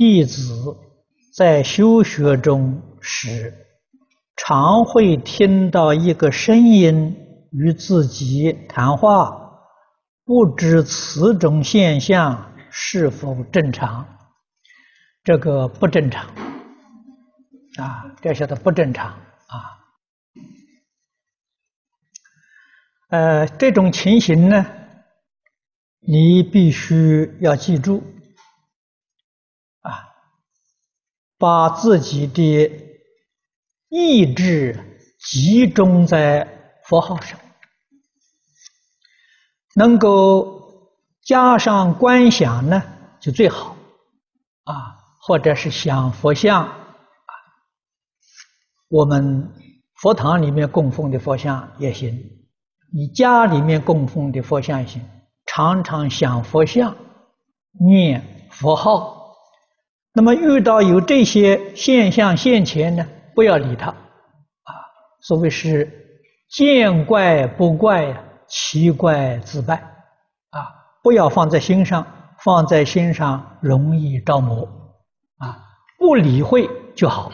弟子在修学中时，常会听到一个声音与自己谈话，不知此种现象是否正常？这个不正常啊，这晓得不正常啊。呃，这种情形呢，你必须要记住。啊把自己的意志集中在佛号上，能够加上观想呢，就最好啊，或者是想佛像啊。我们佛堂里面供奉的佛像也行，你家里面供奉的佛像也行，常常想佛像，念佛号。那么遇到有这些现象现前呢，不要理他，啊，所谓是见怪不怪呀，奇怪自败，啊，不要放在心上，放在心上容易着魔，啊，不理会就好。